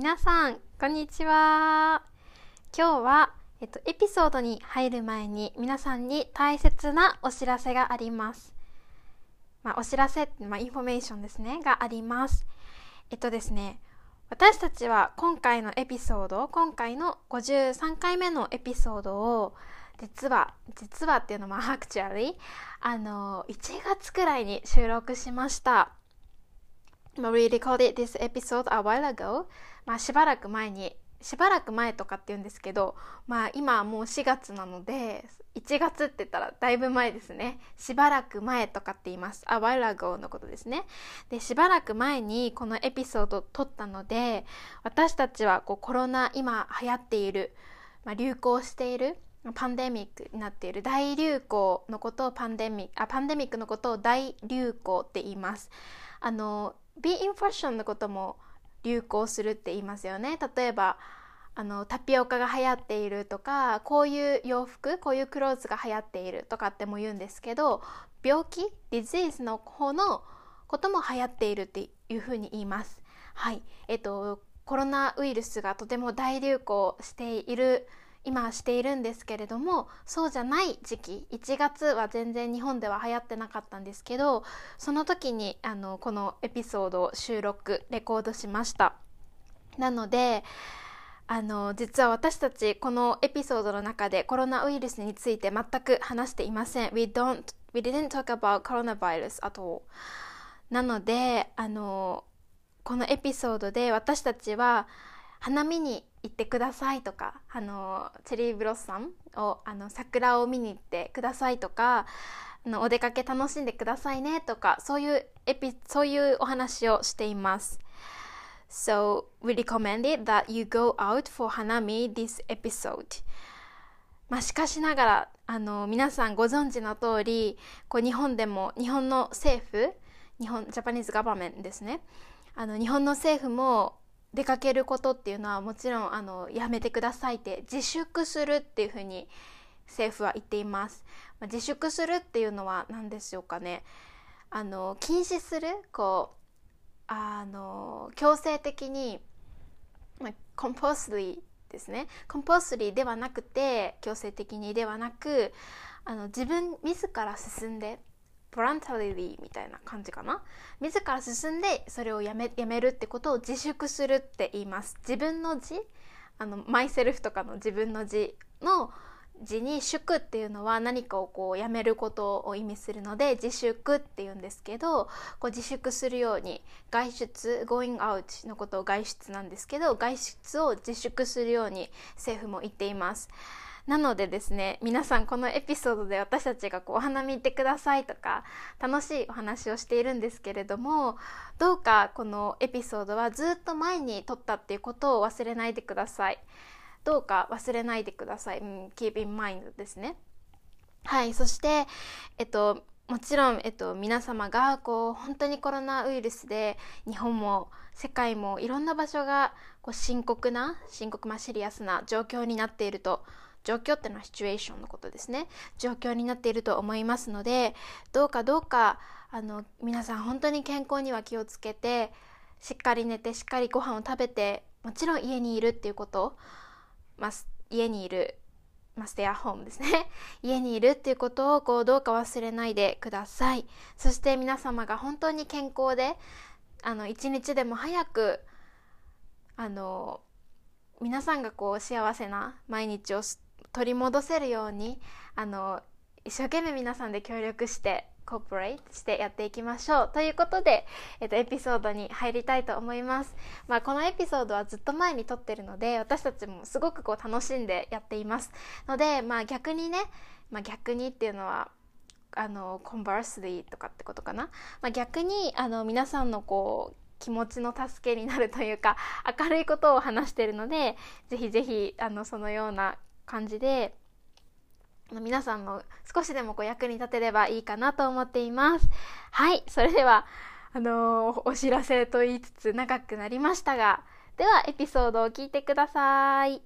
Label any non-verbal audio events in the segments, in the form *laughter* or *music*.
皆さん、こんにちは。今日は、えっと、エピソードに入る前に皆さんに大切なお知らせがあります。まあ、お知らせ、まあ、インフォメーションですね、があります。えっとですね、私たちは今回のエピソード、今回の53回目のエピソードを、実は、実はっていうのも *laughs* actually、あの、1月くらいに収録しました。We recorded this episode a while ago. まあしばらく前に、しばらく前とかって言うんですけど、まあ今もう4月なので、1月って言ったらだいぶ前ですね。しばらく前とかって言います。a while ago のことですね。で、しばらく前にこのエピソードを撮ったので、私たちはこうコロナ、今流行っている、まあ、流行している、パンデミックになっている大流行のことをパンデミック、あ、パンデミックのことを大流行って言います。あの、be in fashion のことも流行するって言いますよね。例えばあのタピオカが流行っているとかこういう洋服こういうクローズが流行っているとかっても言うんですけど病気 disease の方のことも流行っているっていうふうに言います。はい。えっとコロナウイルスがとても大流行している今しているんですけれどもそうじゃない時期1月は全然日本では流行ってなかったんですけどその時にあのこのエピソードを収録レコードしました。なのであの実は私たちこのエピソードの中でコロナウイルスについて全く話していません。We don't we didn't talk about coronavirus at all. なのであのこのエピソードで私たちは花見に行ってくださいとかあのチェリーブロッサムをあの桜を見に行ってくださいとかあのお出かけ楽しんでくださいねとかそういうエピそういうお話をしています。So we recommended that you go out for 花見 this episode. まあしかしながらあの皆さんご存知の通りこう日本でも日本の政府日本ジャパニーズガバメンですねあの日本の政府も出かけることっていうのはもちろんあのやめてくださいって自粛するっていうふうに政府は言っています。ま、自粛するっていうのは何でしょうかね。あの禁止するこうあの強制的に、まあ、コンポスリーですねコンポスリーではなくて強制的にではなくあの自分自ら進んでボランタリーみたいな感じかな？自ら進んでそれをやめやめるってことを自粛するって言います。自分の字？あのマイセルフとかの自分の字の字に祝っていうのは何かをこうやめることを意味するので自粛って言うんですけどこう自粛するように外出 going out のことを外出なんですけど外出を自粛するように政府も言っています。なのでですね皆さんこのエピソードで私たちがこうお花見行ってくださいとか楽しいお話をしているんですけれどもどうかこのエピソードはずっと前に撮ったっていうことを忘れないでください。どうか忘れないでください、うん、keep in mind ですね。はいそしてえっともちろん、えっと、皆様がこう本当にコロナウイルスで日本も世界もいろんな場所がこう深刻な深刻まあシリアスな状況になっていると状況っていうのはシチュエーションのことですね。状況になっていると思いますのでどうかどうかあの皆さん本当に健康には気をつけてしっかり寝てしっかりご飯を食べてもちろん家にいるっていうこと、まあ、家にいるまあ、ステアホームですね。*laughs* 家にいるっていうことをこうどうか忘れないでください。そして皆様が本当に健康であの一日でも早くあの皆さんがこう幸せな毎日を取り戻せるようにあの一生懸命皆さんで協力してコーポレートしてやっていきましょう。ということで、えっと、エピソードに入りたいと思います、まあ、このエピソードはずっと前に撮ってるので私たちもすごくこう楽しんでやっています。ので、まあ、逆にね、まあ、逆にっていうのはあのコンバースリーとかってことかな、まあ、逆にあの皆さんのこう気持ちの助けになるというか明るいことを話しているのでぜひぜひあのそのような感じで皆さんの少しでもこう役に立てればいいかなと思っています。はい、それでは、あのー、お知らせと言いつつ長くなりましたが、ではエピソードを聞いてください。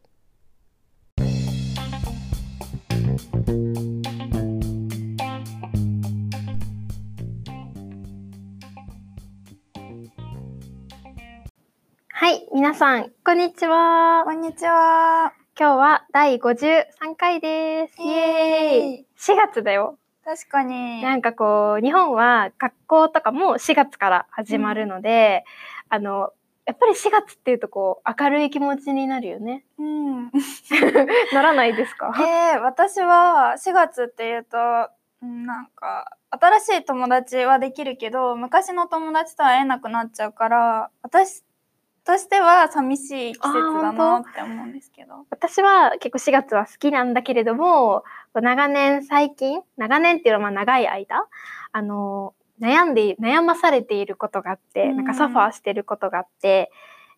はい、皆さん、こんにちはこ。んにちは。今日は第53回です。イエーイ !4 月だよ。確かに。なんかこう、日本は学校とかも4月から始まるので、あの、やっぱり4月っていうとこう、明るい気持ちになるよね。うん。*laughs* ならないですか？えー、私は4月っていうと、うんなんか、新しい友達はできるけど、昔の友達とは会えなくなっちゃうから、私としては寂しい季節だなって思うんですけど。私は結構4月は好きなんだけれども、長年最近、長年っていうのはまあ長い間、あの、悩んで、悩まされていることがあって、うんなんかサファーしてることがあって、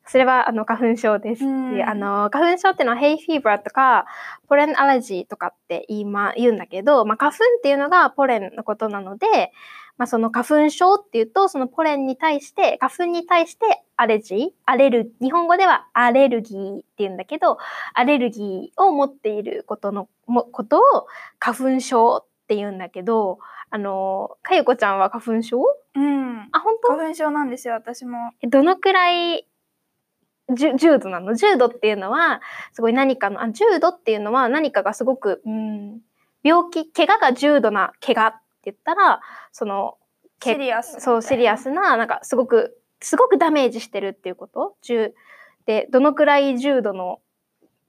それはあの花粉症です。うんであの花粉症っていうのはヘイフィーバーとかポレンアレジーとかって言いま言うんだけど、まあ、花粉っていうのがポレンのことなので、まあ、その花粉症っていうとそのポレンに対して花粉に対してアレジーアレル日本語ではアレルギーって言うんだけどアレルギーを持っていることのもことを花粉症って言うんだけどあのかゆこちゃんは花粉症？うん。あ本当？花粉症なんですよ、私も。えどのくらい重度なの？重度っていうのはすごい何かのあ重度っていうのは何かがすごくうん病気怪我が重度な怪我言ったらそのけシリアス。そうシリアス。ななんかすごくすごくダメージしてるっていうこと？重でどのくらい重度の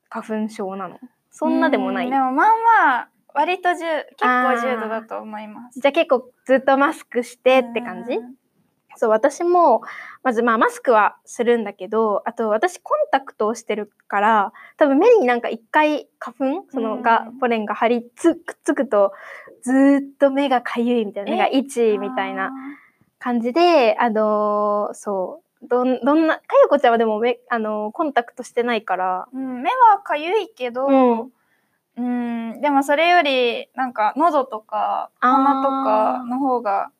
花粉症なの？そんなでもないうんでもまあまあ、割と重、結構重度だと思います。じゃあ結構ずっとマスクしてって感じ？うんそう、私も、まずまあマスクはするんだけど、あと私コンタクトをしてるから、多分目になんか一回花粉、そのが、うん。ポレンが張りつくっつくと、ずーっと目がかゆいみたいな、目がえ itchy みたいな感じで、あのーそう、どん、どんな、かゆこちゃんはでも目、あのーコンタクトしてないから、うん、目はかゆいけど、うん。うん、でもそれよりなんか喉とか鼻とかの方が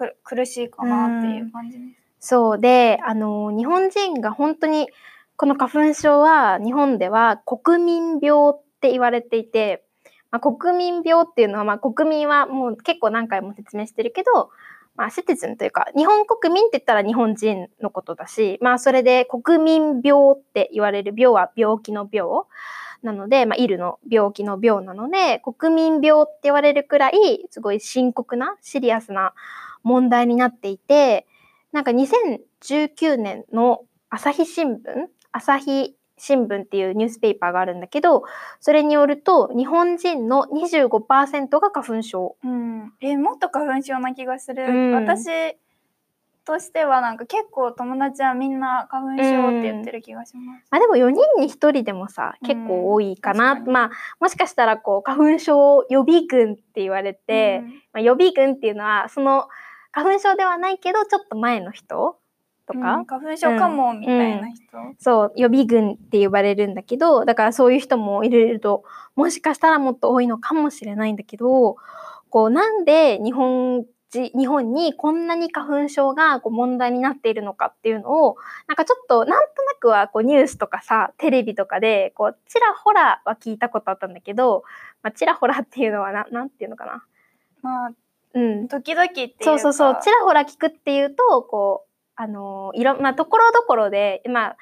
く苦しいかなっていう感じです。そうで、あのー日本人が本当に、この花粉症は日本では国民病って言われていて、まあ、国民病っていうのは、まあ、国民はもう結構何回も説明してるけど、まあ、シティズンというか、日本国民って言ったら日本人のことだし、まあ、それで国民病って言われる病は病気の病なので、まあ、イルの病気の病なので、国民病って言われるくらい、すごい深刻な、シリアスな問題になっていて、なんか2019年の朝日新聞朝日新聞っていうニュースペーパーがあるんだけど、それによると、日本人の25%が花粉症。うん、えもっと花粉症な気がする、うん。私としてはなんか結構友達はみんな花粉症って言ってる気がします。まあでも4人に1人でもさ、結構多いかな。うん確かに。まあ、もしかしたらこう、花粉症予備軍って言われて、まあ、予備軍っていうのは、その花粉症ではないけど、ちょっと前の人とうんか、うん花粉症かもみたいな人。そう、予備軍って呼ばれるんだけど、だからそういう人も入れると、もしかしたらもっと多いのかもしれないんだけど、こう、なんで日本人、日本にこんなに花粉症がこう問題になっているのかっていうのを、なんかちょっと、なんとなくはこうニュースとかさ、テレビとかで、こう、ちらほらは聞いたことあったんだけど、まあ、ちらほらっていうのはな、なんていうのかな。まあうん。時々っていうかそうそうそう、ちらほら聞くっていうと、こう、あのいろんなところどころで、まあ、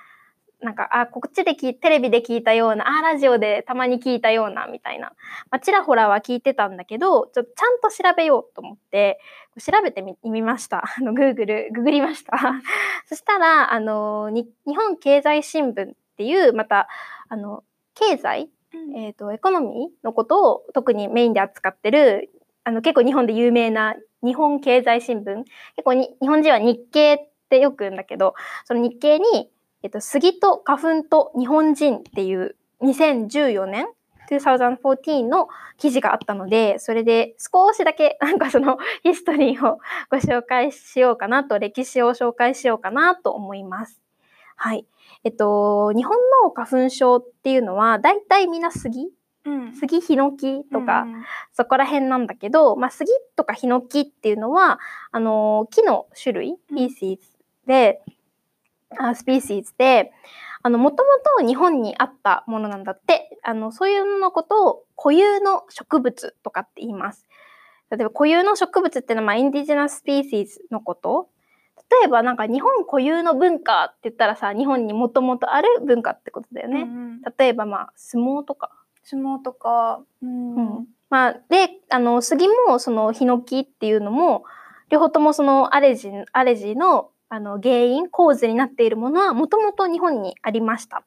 なんか、あ、こっちで聞い、テレビで聞いたような、あ、ラジオでたまに聞いたような、みたいな。まあ、ちらほらは聞いてたんだけど、ちょっとちゃんと調べようと思って、調べてみみました。あの、グーグル、ググりました。*laughs* そしたら、あの、に日本経済新聞っていう、また、あの、経済？うんえっ、と、エコノミーのことを特にメインで扱ってる、あの、結構日本で有名な日本経済新聞。結構に日本人は日経ってよく言うんだけど、その日経に、えっと、杉と花粉と日本人っていう2014年2014の記事があったので、それで少しだけなんかそのヒストリーをご紹介しようかなと、歴史を紹介しようかなと思います。はい。えっと、日本の花粉症っていうのは、だいたいみんな杉杉、ヒノキとか、うんそこら辺なんだけど、まあ、杉とかヒノキっていうのは、あの木の種類、うん species で、あスピーシーズで、あの、もともと日本にあったものなんだって、あの、そういうののことを固有の植物とかって言います。例えば固有の植物っていうのは、まあ、インディジェナススピーシーズのこと。例えばなんか日本固有の文化って言ったらさ日本にもともとある文化ってことだよね。うんうん例えばまあ相撲とか。相撲とか、うんうんまあ、であの杉もそのヒノキっていうのも両方ともそのアレジアレジのあの原因構図になっているものはもともと日本にありました。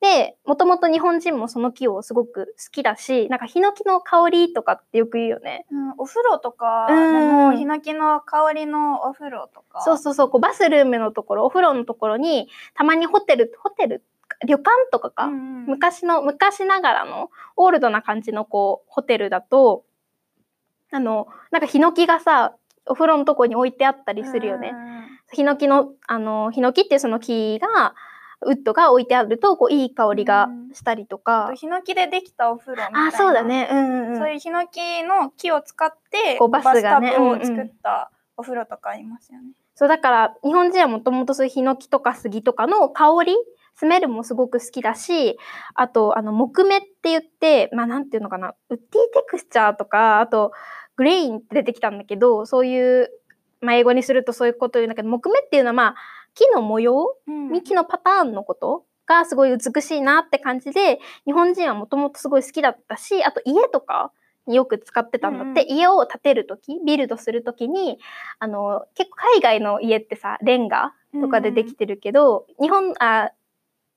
でもともと日本人もその木をすごく好きだしなんかヒノキの香りとかってよく言うよね。うんお風呂とか、うんヒノキの香りのお風呂とか。そうそうそうこうバスルームのところお風呂のところにたまにホテルホテル旅館とかか、うんうん昔の昔ながらのオールドな感じのこうホテルだとあのなんかヒノキがさお風呂のとこに置いてあったりするよね。うんうんうんヒノキのあのヒノキってその木がウッドが置いてあるとこういい香りがしたりとあかと、ヒノキでできたお風呂みたいな。あそうだ。ねうんうんうんそういうヒノキの木を使って、こうバスがねをうんうん作ったお風呂とかありますよね。そうだから日本人はもともとそういうヒノキとか杉とかの香りスメルもすごく好きだしあとあの木目って言ってまあなんていうのかなウッディテクスチャーとかあとグレインって出てきたんだけどそういう、まあ、英語にするとそういうことを言うんだけど木目っていうのはまあ木の模様うん。幹のパターンのことがすごい美しいなって感じで日本人はもともとすごい好きだったしあと家とかによく使ってたんだって、うん家を建てる時ビルドする時にあの結構海外の家ってさレンガとかでできてるけど、日本あ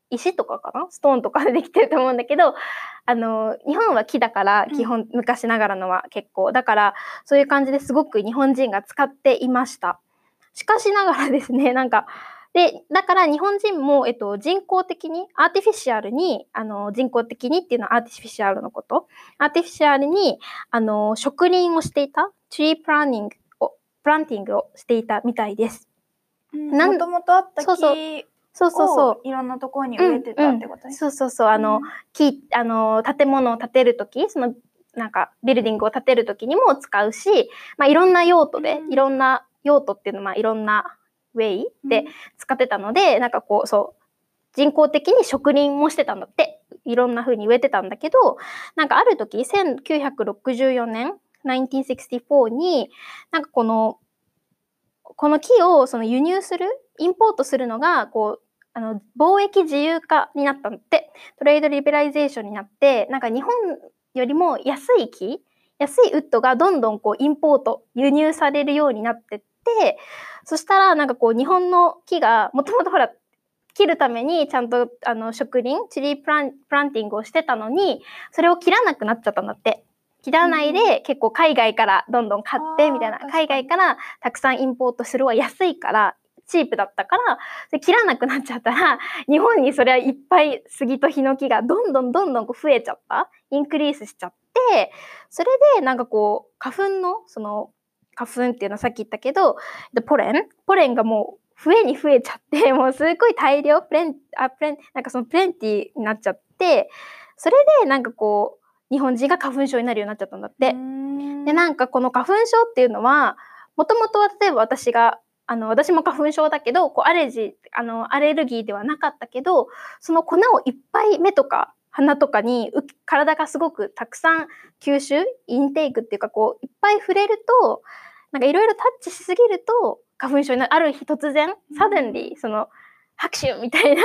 石とかかな？ストーンとかでできてると思うんだけどあの日本は木だから基本、昔ながらのは結構。だからそういう感じですごく日本人が使っていました。しかしながらですね *laughs* なんかでだから日本人も、えっと、人工的にアーティフィシャルにあの人工的にっていうのはアーティフィシャルのこと。アーティフィシャルにあの植林をしていたツリープランニングをプランティングをしていたみたいです。もともとあった木そうそうそうそうそう。をいろんなところに植えてたってことうんうん。そうそうそう。あの、木あの建物を建てる時そのなんかビルディングを建てる時にも使うし、まあ、いろんな用途で、うん。いろんな用途っていうのはまあいろんなウェイで使ってたので、なんかこうそう人工的に植林もしてたんだって。いろんな風に植えてたんだけどなんかある時1964年1964になんかこのこの木をその輸入する import するのがこうあの貿易自由化になったんだって trade liberalization になってなんか日本よりも安い木安いウッドがどんどんこう import 輸入されるようになってってそしたらなんかこう日本の木がもともとほら切るためにちゃんとあの植林チリープランプランティングをしてたのにそれを切らなくなっちゃったんだって。切らないで結構海外からどんどん買ってみたいな。海外からたくさんインポートするは安いからチープだったからで切らなくなっちゃったら日本にそれはいっぱい杉とヒノキがどんどんどんどんこう増えちゃった。インクリースしちゃってそれでなんかこう花粉のその花粉っていうのはさっき言ったけどでポレン？ポレンがもう増えに増えちゃって *laughs* もうすごい大量プレンあプレンなんかそのプレンティになっちゃってそれでなんかこう日本人が花粉症になるようになっちゃったんだって。でなんかこの花粉症っていうのはもともとは例えば私があの私も花粉症だけどこうアレジあのアレルギーではなかったけどその粉をいっぱい目とか鼻とかにう体がすごくたくさん吸収インテイクっていうかこういっぱい触れるとなんかいろいろタッチしすぎると花粉症になるある日突然サデンリーその拍手みたいな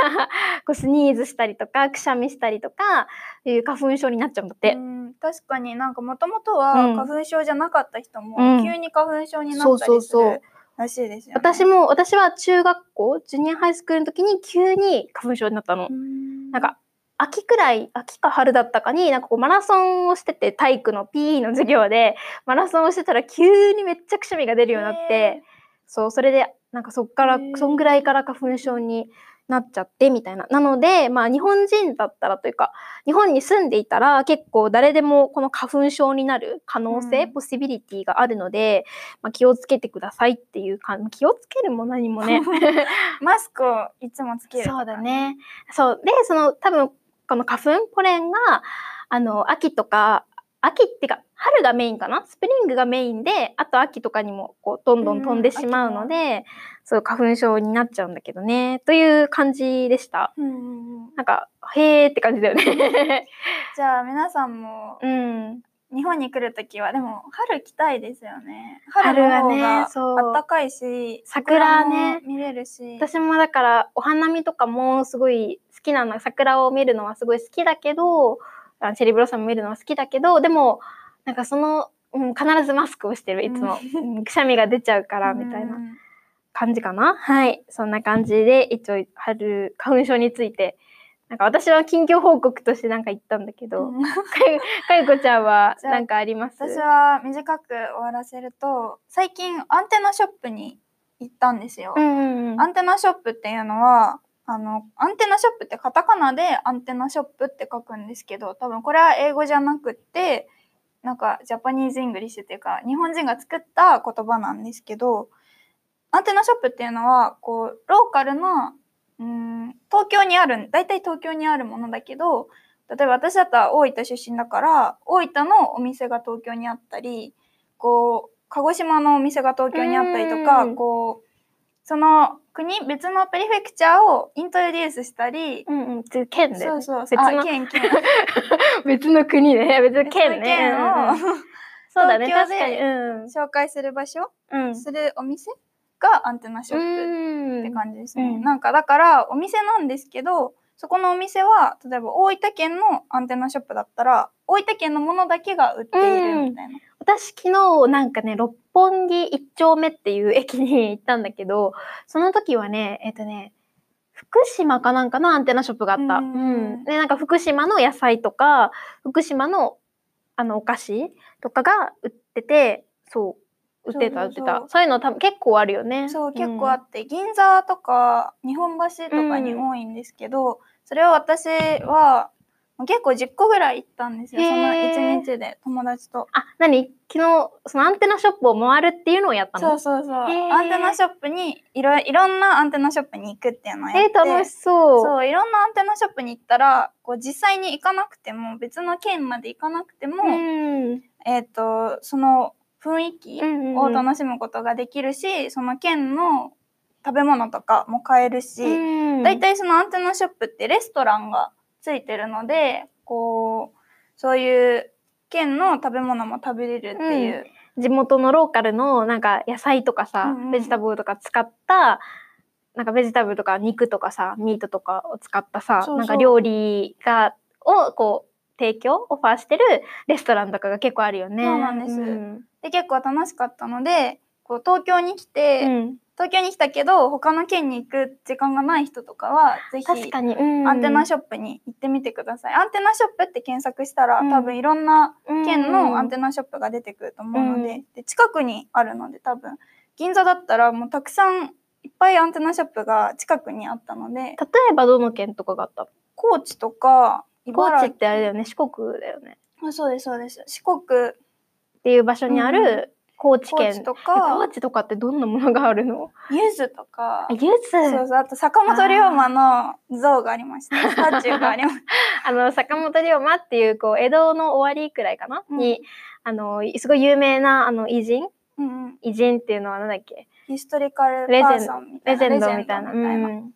*laughs* こうスニーズしたりとかくしゃみしたりとかいう花粉症になっちゃうんだって。うん確かに。なんかもともとはうん。花粉症じゃなかった人もうん。急に花粉症になそうったそうそうりするらしいですよね。私も私は中学校ジュニアハイスクールの時に急に花粉症になったの。うんなんか秋くらい秋か春だったかになんかこうマラソンをしてて体育の PE の授業でマラソンをしてたら急にめっちゃくしゃみが出るようになって、へそうそれでなんかそっからそんぐらいから花粉症になっちゃってみたいな。なのでまあ日本人だったらというか日本に住んでいたら結構誰でもこの花粉症になる可能性、うんポシビリティがあるので、まあ、気をつけてくださいっていうか気をつけるも何もね。*laughs* マスクをいつもつけるそうだ。ね。そう。で、その多分この花粉、ポレンが、あの、秋とか、秋っていうか、春がメインかな？スプリングがメインで、あと秋とかにもこうどんどん飛んでしまうので、そう、花粉症になっちゃうんだけどね。という感じでした。うんうんうん。なんか、へーって感じだよね。*laughs* じゃあ皆さんもうん。日本に来るときはでも春来たいですよね。春はねの方がそう。あったかいし桜ね。も見れるし。私もだからお花見とかもすごい好きなの。桜を見るのはすごい好きだけどあチェリーブロッサム見るのは好きだけどでもなんかその、うん、必ずマスクをしてるいつも、うん。くしゃみが出ちゃうからみたいなうん。感じかな。はい。そんな感じで一応春花粉症について。なんか私は近況報告としてなんか言ったんだけど、うん。かゆこちゃんは *laughs* じゃあなんかあります？私は短く終わらせると最近アンテナショップに行ったんですよ、うんうんうん。アンテナショップっていうのはあのアンテナショップってカタカナでアンテナショップって書くんですけど多分これは英語じゃなくってなんか Japanese English っていうか日本人が作った言葉なんですけどアンテナショップっていうのはこうローカルなうん東京にある大体東京にあるものだけど例えば私だったら大分出身だから大分のお店が東京にあったりこう鹿児島のお店が東京にあったりとかうん。こうその国別のプリフェクチャーをイントロデュースしたり、うんうんつ県で、そうそう。別のあ県県。*laughs* 別の国ね。別の県ね。県をそうだね。確かに。うん。紹介する場所？うん。するお店がアンテナショップうんって感じですね。うん。なんかだからお店なんですけどそこのお店は例えば大分県のアンテナショップだったら大分県のものだけが売っているみたいな。私昨日なんかね六本木一丁目っていう駅に行ったんだけどその時はねえっ、とね福島かなんかのアンテナショップがあった。ううんんでなんか福島の野菜とか福島のあのお菓子とかが売っててそう売ってた売ってた。そういうの多分結構あるよね。そう結構あって、銀座とか日本橋とかに多いんですけど、それを私は結構10個ぐらい行ったんですよ。そのへー1日で友達と。あ何？昨日そのアンテナショップを回るっていうのをやったの？そうそうそう。アンテナショップにいろいろんなアンテナショップに行くっていうのをやって。えー、楽しそう。そういろんなアンテナショップに行ったらこう実際に行かなくても別の県まで行かなくても、うん。えっ、とその雰囲気うんを楽しむことができるし、その県の食べ物とかも買えるし、うん。だいたいそのアンテナショップってレストランがついてるのでこうそういう県の食べ物も食べれるっていう、地元のローカルのなんか野菜とかさ、うんうん。ベジタブルとか使ったなんかベジタブルとか肉とかさミートとかを使ったさなんか料理がをこう提供オファーしてるレストランとかが結構あるよね。そうなんです。うんで結構楽しかったのでこう東京に来て、うん。東京に来たけど他の県に行く時間がない人とかはぜひ確かに、うん。アンテナショップに行ってみてください。アンテナショップって検索したら、うん。多分いろんな県のアンテテナショップが出てくると思うので,、うんで近くにあるので多分。銀座だったらもうたくさんいっぱいアンテナショップが近くにあったので例えばどの県とかがあった？高知とか高知ってあれだよね。四国だよね。あそうですそうです。四国っていう場所にあうんる高知県、高知とえ高か知とかってどんなものがあるの？柚子とか。あ柚子そうそう。あと坂本龍馬の像がありました *laughs* スタチューがありまし *laughs* あの坂本龍馬っていうこう江戸の終わりくらいかな、うん。にあのすごい有名なあの偉人？た、うんうん、偉人っていうのはなんだっけ？ヒストリカルレジェンドみたいな。レジェンドみたいな。うん。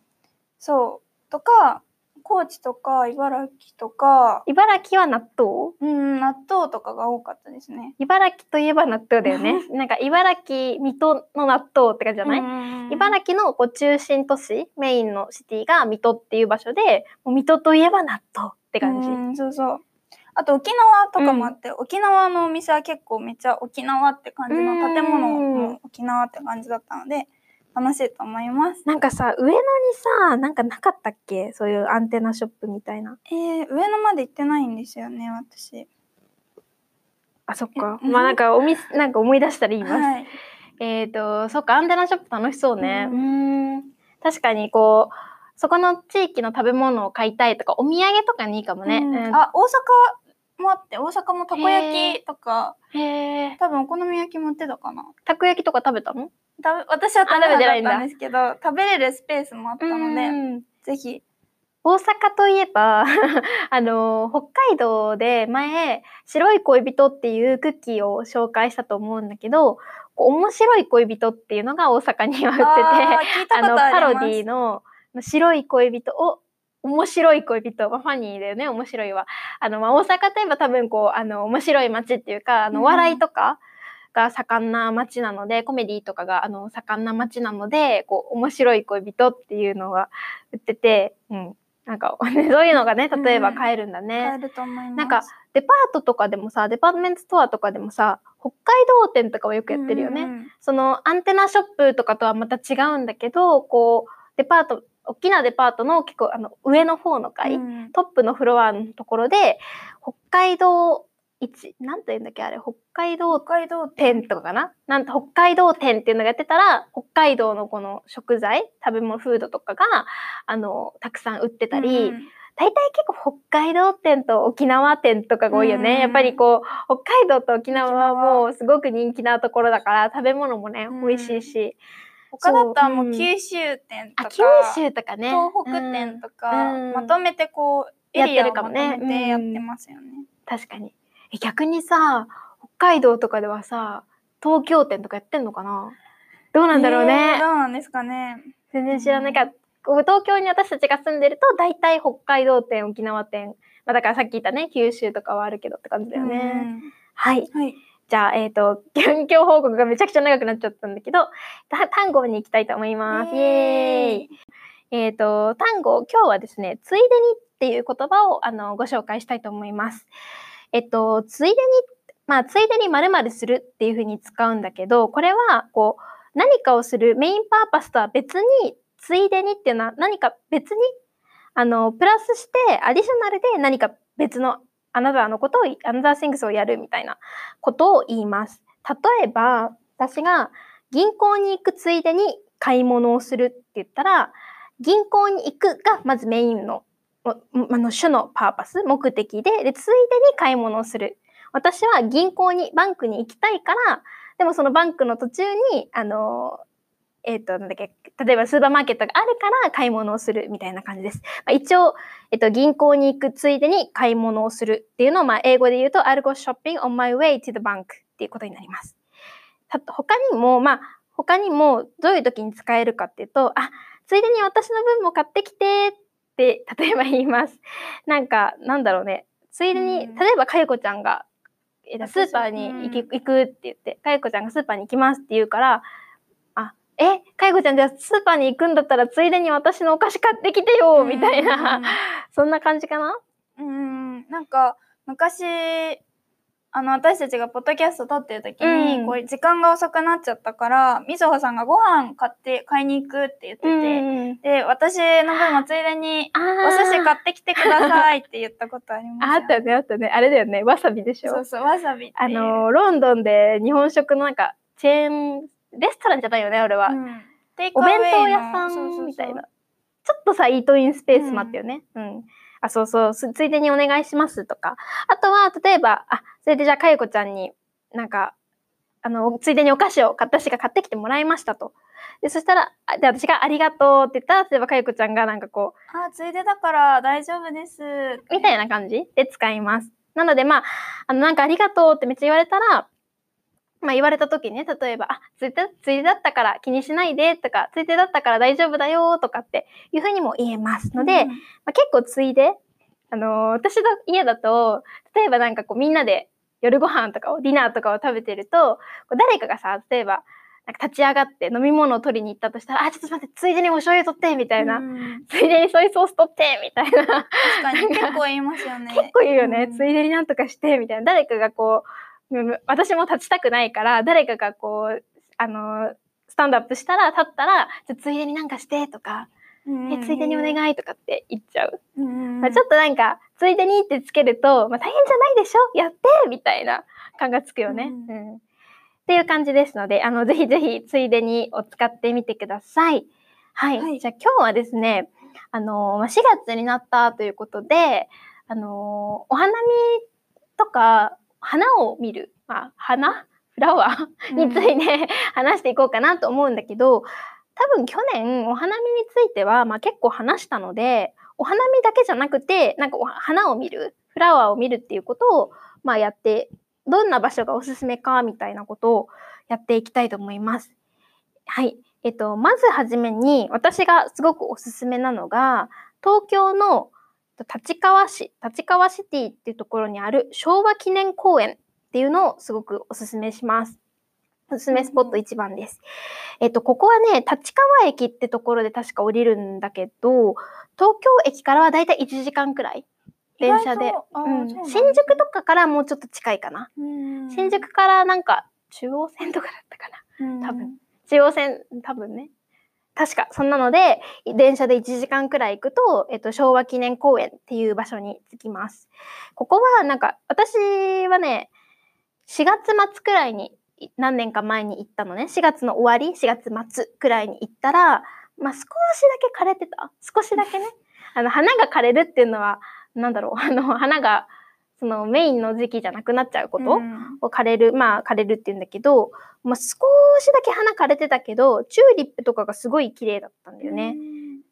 そう。とか高知とか茨城とか茨城は納豆？うん納豆とかが多かったですね。茨城といえば納豆だよね。なんか茨城水戸の納豆って感じじゃない、い茨城のこう中心都市メインのシティが水戸っていう場所でもう水戸といえば納豆って感じ。うんそうそう。あと沖縄とかもあって、沖縄のお店は結構めっちゃ沖縄って感じの建物も沖縄って感じだったので楽しいと思います。なんかさ上野にさなんかなかったっけ？そういうアンテナショップみたいな。えー、上野まで行ってないんですよね私。あそっか。うんまあなんかおみなんか思い出したら言います。はい。*laughs* えっ、と、そっか、アンテナショップ楽しそうね。ううんん。確かに、こう、そこの地域の食べ物を買いたいとか、お土産とかにいいかもね。うんうんあ大阪もあって大阪もたこ焼きとか。多分お好み焼きも売ってたかな。たこ焼きとか食べたの？た私は食べてなかったんですけど食べれるスペースもあったので、うんぜひ。大阪といえば、*laughs* あの、北海道で前、白い恋人っていうクッキーを紹介したと思うんだけど、面白い恋人っていうのが大阪には売ってて、あの、パロディの白い恋人を面白い恋人、まあ、ファニーだよね、面白いは。あの、まあ、大阪といえば多分こう、あの、面白い街っていうか、あの、うん笑いとかが盛んな街なので、コメディとかが、あの、盛んな街なので、こう、面白い恋人っていうのが売ってて、うん。なんか、*laughs* そういうのがね、例えばうん買えるんだね。買えると思います。なんか、デパートとかでもさ、デパートメントストアとかでもさ、北海道店とかはよくやってるよね。うんうんそのアンテナショップとかとはまた違うんだけど、こう、デパート、大きなデパートの結構あの上の方の階、うん。トップのフロアのところで、北海道一、なんて言うんだっけあれ、北海道北海道店。とかかな？なんと北海道店っていうのがやってたら、北海道のこの食材、食べ物、フードとかが、あの、たくさん売ってたり、うん。大体結構北海道店と沖縄店とかが多いよね。うん。やっぱりこう、北海道と沖縄は。もうすごく人気なところだから、食べ物もね、うん。美味しいし。他だったらもそう九州店とあ、か、九州とかね。東北店とか、うんまとめてこうエやってリアをるかもねまとめてやってますよね。うん確かに。え、逆にさ、北海道とかではさ、東京店とかやってんのかな？どうなんだろうえーね。どうなんですかね。全然知らないかう東京に私たちが住んでると、大体北海道店、沖縄店。まあだからさっき言ったね、九州とかはあるけどって感じだよね。はい。うん。はい。じゃあ、えっ、と、*laughs* 近況報告がめちゃくちゃ長くなっちゃったんだけど、た単語に行きたいと思います。イエーイえっ、と、単語、今日はですね、ついでにっていう言葉をあのご紹介したいと思います。えっと、ついでに、まあ、ついでに〇〇するっていうふうに使うんだけど、これは、こう、何かをするメインパーパスとは別に、ついでにっていうのは何か別に、あの、プラスして、アディショナルで何か別の、あなたのことを、アナザーシングスをやるみたいなことを言います。例えば、私が銀行に行くついでに買い物をするって言ったら、銀行に行くがまずメインの、あの主のパーパス、目的でで、ついでに買い物をする。私は銀行に、バンクに行きたいから、でもそのバンクの途中に、あの、えっ、と、なんだっけ、例えばスーパーマーケットがあるから買い物をするみたいな感じです。まあ、一応、えっと、銀行に行くついでに買い物をするっていうのを、まあ、英語で言うと、I'll go shopping on my way to the bank っていうことになります。た他にも、まあ、他にもどういう時に使えるかっていうと、あ、ついでに私の分も買ってきてって、例えば言います。なんか、なんだろうね。ついでに、うん例えば、かゆこちゃんが、えっとスーパーに行くって言って、かゆこちゃんがスーパーに行きますって言うから、あ、え、かゆこちゃんじゃあスーパーに行くんだったらついでに私のお菓子買ってきてよみたいな、そんな感じかな？うん。うん。なんか昔あの私たちがポッドキャスト撮ってる時に、うんこう時間が遅くなっちゃったからみずほさんがご飯買って買いに行くって言ってて、ん。で私の分もついでにあお寿司買っってきてくださいって言ったことありますあったね、あったね。あれだよね。わさびでしょ？そうそうわさびあの、ロンドンで日本食のなんか、チェーン、レストランじゃないよね、俺は。うんお弁当屋さんみたいな。ちょっとさ、イートインスペースもあったよね。うん。あ、そうそうす、ついでにお願いしますとか。あとは、例えば、あ、それでじゃあ、かゆこちゃんに、なんか、あの、ついでにお菓子を私が買ってきてもらいましたと。で、そしたら、あで、私がありがとうって言ったら、例えばかゆこちゃんがなんかこう、あついでだから大丈夫ですみたいな感じで使います。なので、まあ、あの、なんかありがとうってめっちゃ言われたら、まあ言われた時にね、例えば、あ、ついで、ついでだったから気にしないでとか、ついでだったから大丈夫だよとかっていうふうにも言えますので、うん。まあ、結構ついで、あのー私の家だと、例えばなんかこうみんなで夜ご飯とかを、ディナーとかを食べてると、こう誰かがさ、例えば、なんか立ち上がって飲み物を取りに行ったとしたら、あ、ちょっと待って、ついでにお醤油取って、みたいな。うん。ついでにソイソース取って、みたいな。確かに。結構言いますよね。結構言うよね、うん。ついでになんとかしてみたいな。誰かがこううん私も立ちたくないから誰かがこうあのスタンドアップしたら立ったらじゃあついでになんかしてとか、うんえついでにお願いとかって言っちゃう、うんまあ、ちょっとなんかついでにってつけると、まあ、大変じゃないでしょ？やって！みたいな感がつくよね、ううん。っていう感じですのであのぜひぜひついでにを使ってみてください。はい、はい。じゃあ今日はですねあのまあ4月になったということであのお花見とか花を見る、まあ、花？フラワーについて、*laughs* 話していこうかなと思うんだけど多分去年お花見については、まあ、結構話したのでお花見だけじゃなくてなんかお花を見るフラワーを見るっていうことを、まあ、やってどんな場所がおすすめかみたいなことをやっていきたいと思います。はい。えっと、まずはじめに私がすごくおすすめなのが東京の立川市、立川シティっていうところにある昭和記念公園っていうのをすごくおすすめします。おすすめスポット1番です。えっと、ここはね、立川駅ってところで確か降りるんだけど、東京駅からはだいたい1時間くらい。電車でうん新宿とかからもうちょっと近いかな。うん新宿からなんか中央線とかだったかな。多分。中央線、多分ね。確か、そんなので、電車で1時間くらい行くと、えっと、昭和記念公園っていう場所に着きます。ここは、なんか、私はね、4月末くらいに、何年か前に行ったのね。4月の終わり、4月末くらいに行ったら、まあ、少しだけ枯れてた。少しだけね。あの、花が枯れるっていうのは、なんだろう、あの、花が、そのメインの時期じゃなくなっちゃうこと、うんを枯れる、まあ枯れるって言うんだけど、まあ少しだけ花枯れてたけど、チューリップとかがすごい綺麗だったんだよね。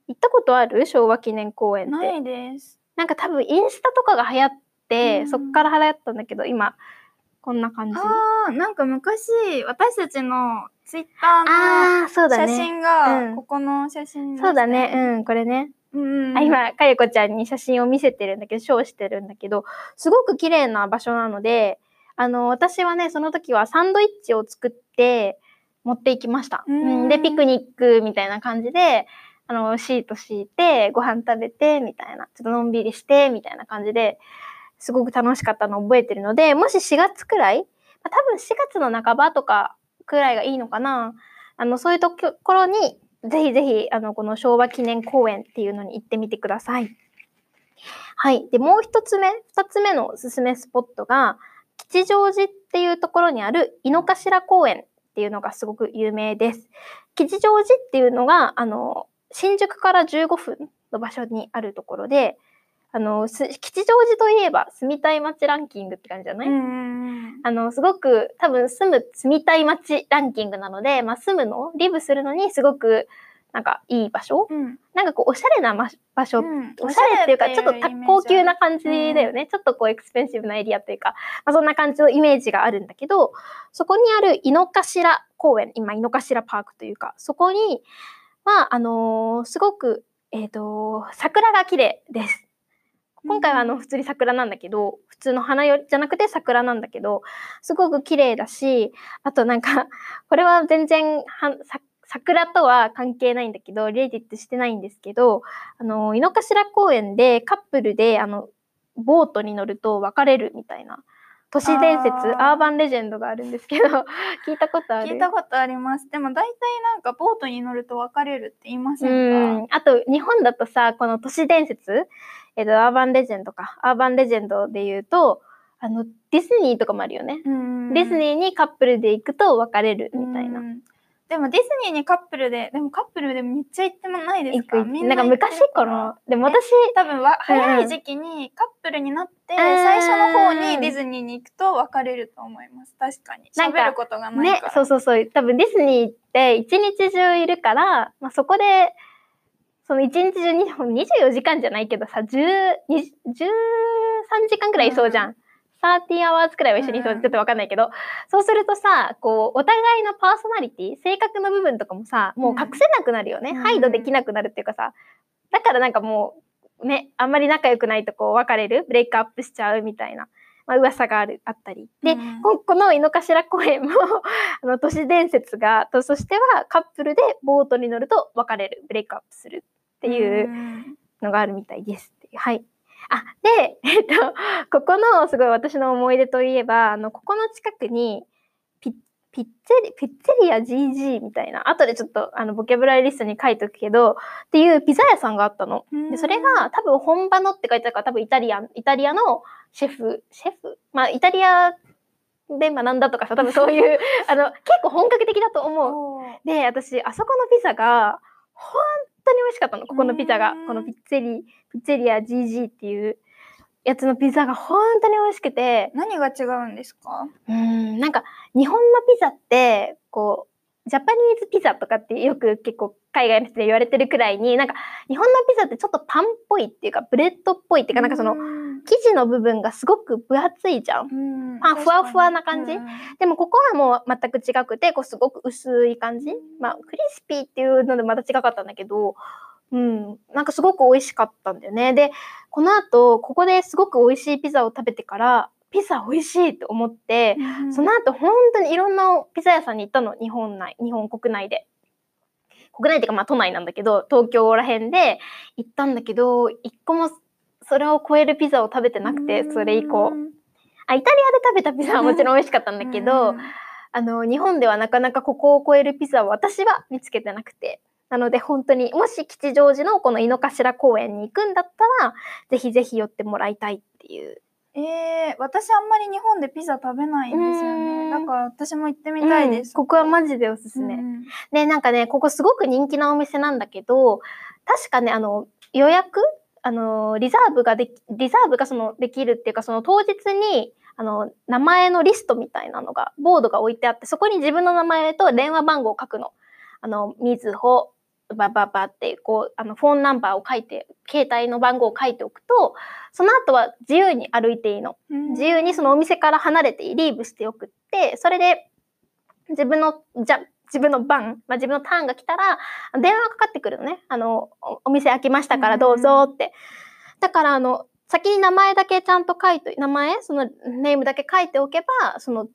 行ったことある？昭和記念公園って。ないです。なんか多分インスタとかが流行って、うんそっから流行ったんだけど、今、こんな感じ。あああ、なんか昔、私たちのツイッターの写。真が、うんここの写真でしたそうだね。うん、これね。うん。あ今、かゆこちゃんに写真を見せてるんだけど、ショーしてるんだけど、すごく綺麗な場所なので、あの、私はね、その時はサンドイッチを作って持っていきました。ううんん、で、ピクニックみたいな感じで、あの、シート敷いて、ご飯食べて、みたいな、ちょっとのんびりして、みたいな感じで、すごく楽しかったのを覚えてるので、もし4月くらい、まあ、多分4月の半ばとかくらいがいいのかな。あの、そういうところに、ぜひぜひ、あの、この昭和記念公園っていうのに行ってみてください。はい。で、もう一つ目、二つ目のおすすめスポットが、吉祥寺っていうところにある井の頭公園っていうのがすごく有名です。吉祥寺っていうのが、あの、新宿から15分の場所にあるところで、あの、す吉祥寺といえば住みたい街ランキングって感じじゃない、うんうんあの、すごく多分住む、住みたい街ランキングなので、まあ住むの、リブするのにすごくなんかいい場所？うん。なんかこうおしゃれなま場所、うん。おしゃれっていうかちょっとた高級な感じだうん。よね。ちょっとこうエクスペンシブなエリアというか、まあそんな感じのイメージがあるんだけど、そこにある井の頭公園、今井の頭パークというか、そこには、あのーすごく、えっ、と、桜が綺麗です。今回はあの普通に桜なんだけど、普通の花よりじゃなくて桜なんだけど、すごく綺麗だし、あとなんか、*laughs* これは全然はさ桜とは関係ないんだけど、リレーティッドしてないんですけど、あの、井の頭公園でカップルで、あの、ボートに乗ると別れるみたいな、都市伝説、アーバンレジェンドがあるんですけど、*laughs* 聞いたことある？聞いたことあります。でも大体なんかボートに乗ると別れるって言いませうんんか。あと、日本だとさ、この都市伝説、えっと、アーバンレジェンドか。アーバンレジェンドで言うと、あの、ディズニーとかもあるよね。うんディズニーにカップルで行くと別れるみたいな。うんでもディズニーにカップルで、でもカップルでめっちゃ行ってもないですか？行なんか昔から、でも私、多分わうんうん早い時期にカップルになって、ん最初の方にディズニーに行くと別れると思います。確かに。喋ることがないねから。、そうそうそう。多分ディズニーって一日中いるから、まあ、そこで、その一日中に24時間じゃないけどさ、10 20 13時間くらいいそうじゃん。30 hours くらいは一緒にいそう。うんちょっとわかんないけど、そうするとさ、こう、お互いのパーソナリティ、性格の部分とかもさ、もう隠せなくなるよね。うん。ハイドできなくなるっていうかさ、だからなんかもう、ね、あんまり仲良くないとこう別れる、ブレイクアップしちゃうみたいな、まあ、噂がある、あったり。で、うん。ここの井の頭公園も *laughs* あの都市伝説がとそしてはカップルでボートに乗ると別れる。ブレイクアップするっていううん。のがあるみたいですはい。あで *laughs* えっとここのすごい私の思い出といえばあのここの近くにピッピッツェリピッツェリア GG みたいな後でちょっとあのボキャブラリストに書いとくけどっていうピザ屋さんがあったの。でそれが多分本場のって書いてあるから多分イタリアンイタリアのシェフシェフ？まあイタリアで学んだとかさ多分そういう *laughs* あの結構本格的だと思う。で私あそこのピザが本当に美味しかったのここのピザが。うんこのピッツェリピッツェリア GG っていうやつのピザが本当に美味しくて。何が違うんですか？うんなんか日本のピザってこう Japanese pizza とかってよく結構海外の人で言われてるくらいになんか日本のピザってちょっとパンっぽいっていうかブレッドっぽいっていうかなんかそのうん生地の部分がすごく分厚いじゃん。うんパンふわふわな感じうんでもここはもう全く違くてこうすごく薄い感じまあクリスピーっていうのでまた違かったんだけどうん。なんかすごく美味しかったんだよね。で、この後、ここですごく美味しいピザを食べてから、ピザ美味しいって思って、その後本当にいろんなピザ屋さんに行ったの。日本内、日本国内で。国内っていうかまあ都内なんだけど、東京ら辺で行ったんだけど、一個もそれを超えるピザを食べてなくて、それ以降。あ、イタリアで食べたピザはもちろん美味しかったんだけど、あの、日本ではなかなかここを超えるピザを私は見つけてなくて。なので本当に、もし吉祥寺のこの井の頭公園に行くんだったら、ぜひぜひ寄ってもらいたいっていう。えー、私あんまり日本でピザ食べないんですよね。うーんだから私も行ってみたいです。うんここはマジでおすすめ。うんで、なんかね、ここすごく人気なお店なんだけど、確かね、あの、予約あの、リザーブができ、リザーブがその、できるっていうか、その当日に、あの、名前のリストみたいなのが、ボードが置いてあって、そこに自分の名前と電話番号を書くの。あの、みずほ、ばばばって、こう、あの、フォンナンバーを書いて、携帯の番号を書いておくと、その後は自由に歩いていいの。自由にそのお店から離れてリーブしておくって、それで自分の、じゃ、自分の番、まあ、自分のターンが来たら、電話がかかってくるのね。あの、おお店開きましたからどうぞって。だから、あの、先に名前だけちゃんと書いて、名前、そのネームだけ書いておけば、その、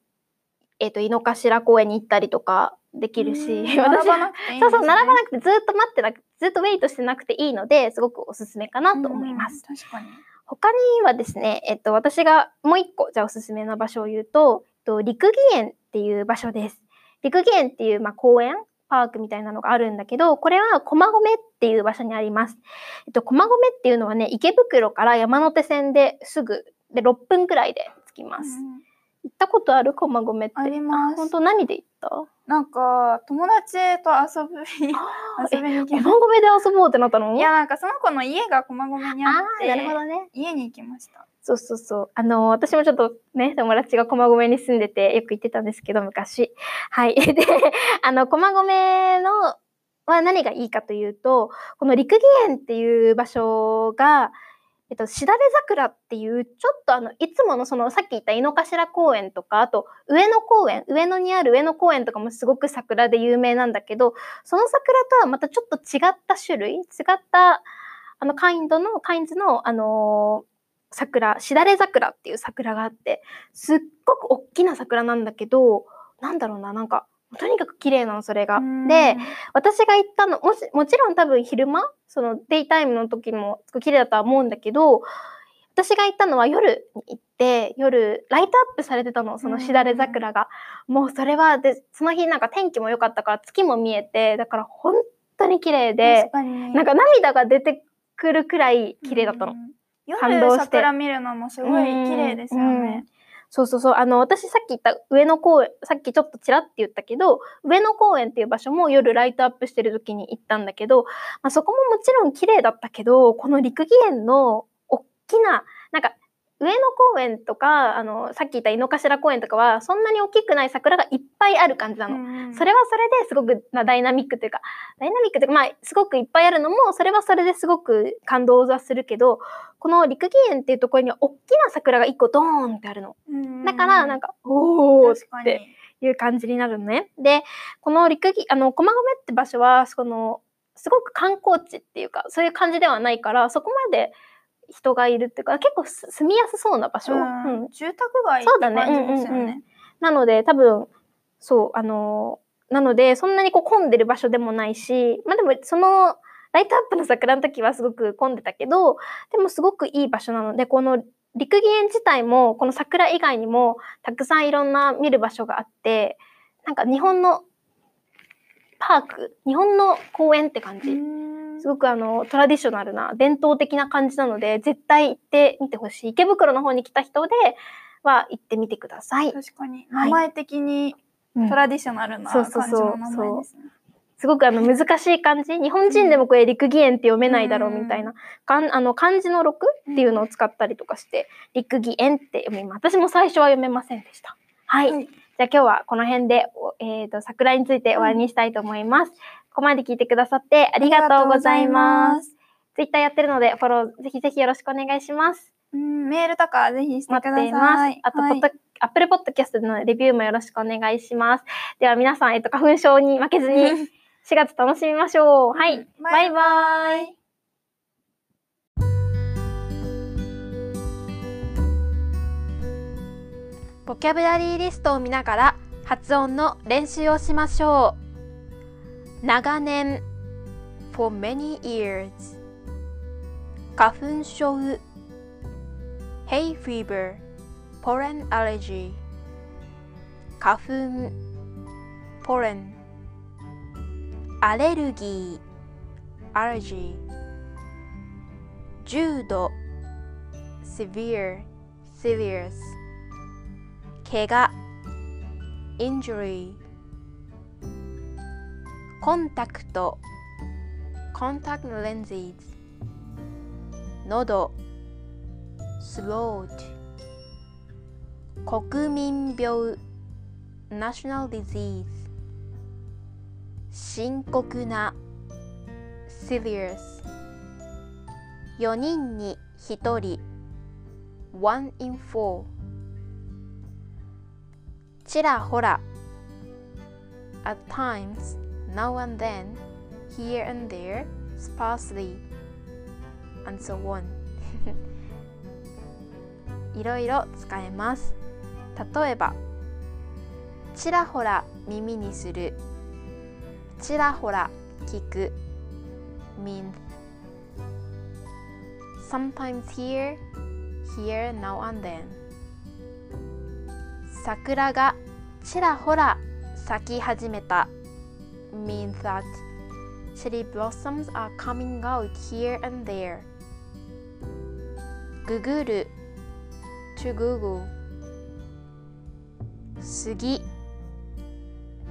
えっ、と、井の頭公園に行ったりとかできるし、うん *laughs* 並ばなくていいんですねそうそう、並ばなくてずっと待ってなくずっとウェイトしてなくていいので、すごくおすすめかなと思います。うん確かに。他にはですね、えっと、私がもう一個、じゃあおすすめの場所を言うと、えっと、陸義園っていう場所です。陸義園っていう、まあ、公園パークみたいなのがあるんだけど、これは駒込っていう場所にあります。えっと、駒込っていうのはね、池袋から山手線ですぐ、で、6分くらいで着きます。うん行ったことある駒込って？あります本当何で行った？なんか友達と遊び *laughs* 遊え、びに行き駒ま込で遊ぼうってなったの？いやなんかその子の家が駒込にああってあ、なるほどね。家に行きました。そうそうそう。あの、私もちょっとね、友達が駒込に住んでてよく行ってたんですけど、昔。はい。*laughs* で、あの、駒込のは何がいいかというと、この陸義園っていう場所が、えっと、しだれ桜っていう、ちょっとあの、いつものその、さっき言った井の頭公園とか、あと、上野公園、上野にある上野公園とかもすごく桜で有名なんだけど、その桜とはまたちょっと違った種類、違った、あの、カインドの、カインズの、あのー桜、しだれ桜っていう桜があって、すっごく大きな桜なんだけど、なんだろうな、なんか、とにかく綺麗なの、それが。で、私が行ったの、もし、もちろん多分昼間、そのデイタイムの時もすごい綺麗だとは思うんだけど、私が行ったのは夜に行って、夜、ライトアップされてたの、そのしだれ桜が。もうそれは、で、その日なんか天気も良かったから月も見えて、だから本当に綺麗でなんか涙が出てくるくらい綺麗だったの。うん感動して夜桜見るのもすごい綺麗ですよね。そうそうそう。あの、私さっき言った上野公園、さっきちょっとちらって言ったけど、上野公園っていう場所も夜ライトアップしてる時に行ったんだけど、まあ、そこももちろん綺麗だったけど、この陸義園の大きな、なんか、上野公園とか、あの、さっき言った井の頭公園とかは、そんなに大きくない桜がいっぱいある感じなの。うんそれはそれですごくなダイナミックというか、ダイナミックというか、まあ、すごくいっぱいあるのも、それはそれですごく感動はするけど、この陸義園っていうところには大きな桜が一個ドーンってあるの。うんだから、なんか、おーっていう感じになるのね。で、この陸義、あの、駒込って場所は、その、すごく観光地っていうか、そういう感じではないから、そこまで人がいるっていうか、結構す住みやすそうな場所。うんうん住宅街そうだね感じですようんうん。なので、多分、そう、あのーなので、そんなにこう混んでる場所でもないし、まあでも、その、ライトアップの桜の時はすごく混んでたけど、でもすごくいい場所なので、この陸義園自体も、この桜以外にも、たくさんいろんな見る場所があって、なんか日本のパーク、日本の公園って感じ。すごくあの、トラディショナルな、伝統的な感じなので、絶対行ってみてほしい。池袋の方に来た人では行ってみてください。確かに。はい名前的にうんトラディショナルなそう感じの名前ですね。すごくあの難しい漢字日本人でもこれ陸義園って読めないだろうみたいな、かんあの漢字の6っていうのを使ったりとかして、陸義園って読みます。私も最初は読めませんでした。はい。はいじゃあ今日はこの辺で、おえっ、と、桜について終わりにしたいと思います。ここまで聞いてくださってありがとうございます。す。ツイッターやってるのでフォローぜひぜひよろしくお願いします。うんメールとかぜひしてください。待っています。あと、はいポッド、アップルポッドキャストでのレビューもよろしくお願いします。では皆さん、えっと、花粉症に負けずに、4月楽しみましょう。はい。ババイイバイ。ボキャブラリーリストを見ながら発音の練習をしましょう。長年 for many years 花粉症 hay fever pollen allergy 花粉 pollen アレルギー allergy 重度 severe serious 怪我 injury コンタクト contact lenses 喉 throat 国民病 national disease 深刻な serious 4人に1人 one in four ちらほら at times now and then here and there sparsely and so on いろいろ使えます例えばちらほら耳にするちらほら聞く means sometimes here here now and then 桜がちらほら咲き始めた mean that cherry blossoms are coming out here and there. Google to Google. Sugi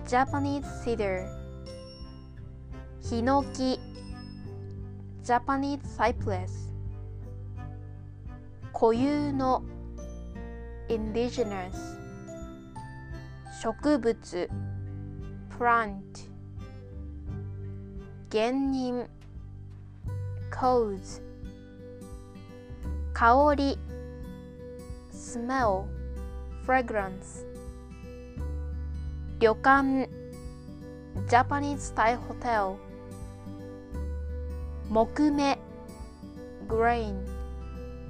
Japanese cedar. Hinoki Japanese cypress. Koyu no indigenous 植物 plant 原人 cause 香り smell fragrance 旅館 Japanese style hotel 木目 grain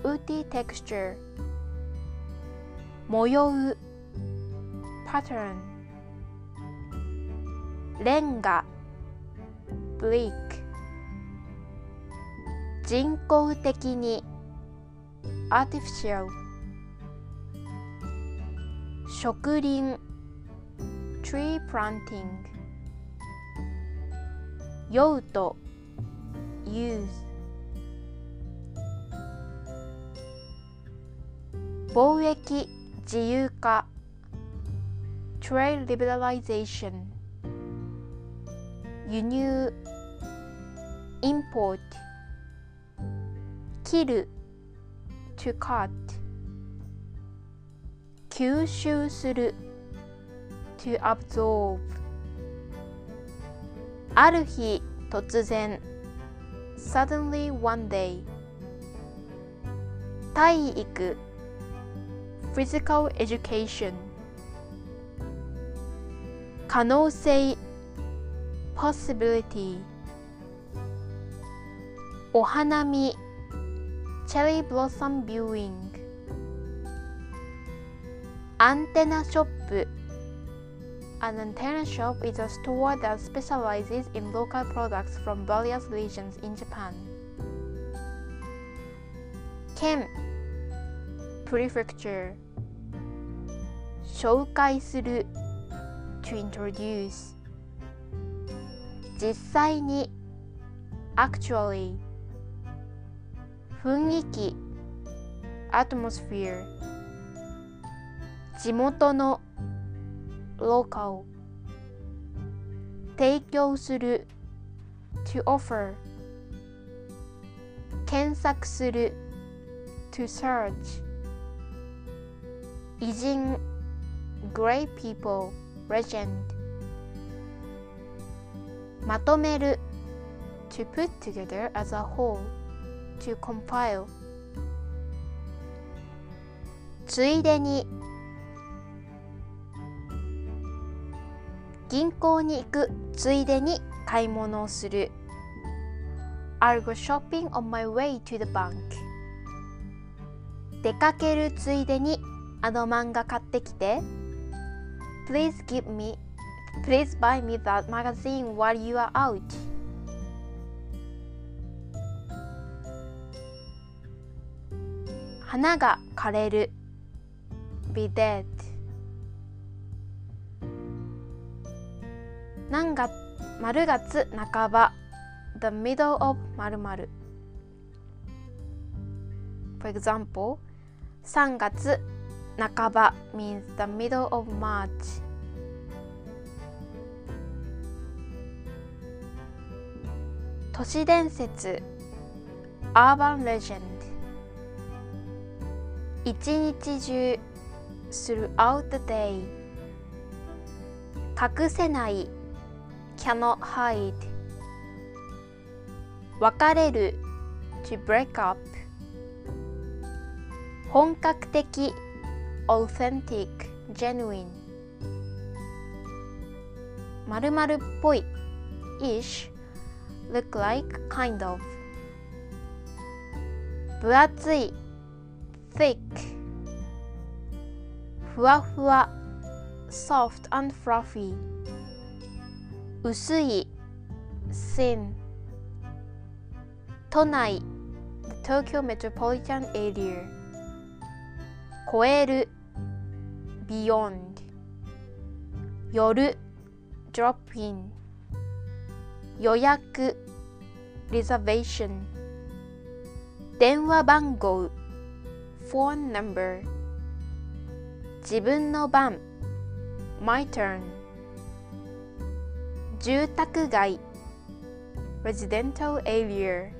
woody texture 模様 pattern レンガ brick 人工的に artificial 植林 tree planting 用途 use 貿易自由化 trade liberalization 輸入 import 切る to cut 吸収する to absorb ある日突然 suddenly one day 体育 physical education 可能性 possibility お花見 cherry blossom viewing アンテナショップ An antenna shop is a store that specializes in local products from various regions in Japan. 県 Prefecture 紹介する to introduce 実際に actually 雰囲気 atmosphere 地元の local 提供する to offer 検索する to search 偉人 great people legend まとめる to put together as a whole to compile ついでに銀行に行くついでに買い物をする I'll go shopping on my way to the bank 出かけるついでにあの漫画買ってきて Please give me Please buy me that magazine while you are out 花が枯れる be dead 何月丸月半ば the middle of 〇〇 For example 3月半ば means the middle of March 都市伝説 Urban Legend 一日中 throughout the day 隠せない cannot hide 別れる to break up 本格的 authentic genuine 〇〇っぽい ish look like kind of 分厚い thick ふわふわ soft and fluffy 薄い thin 都内 the Tokyo Metropolitan Area 超える beyond 夜 drop in 予約 reservation 電話番号 phone number 自分の番 my turn 住宅街 residential area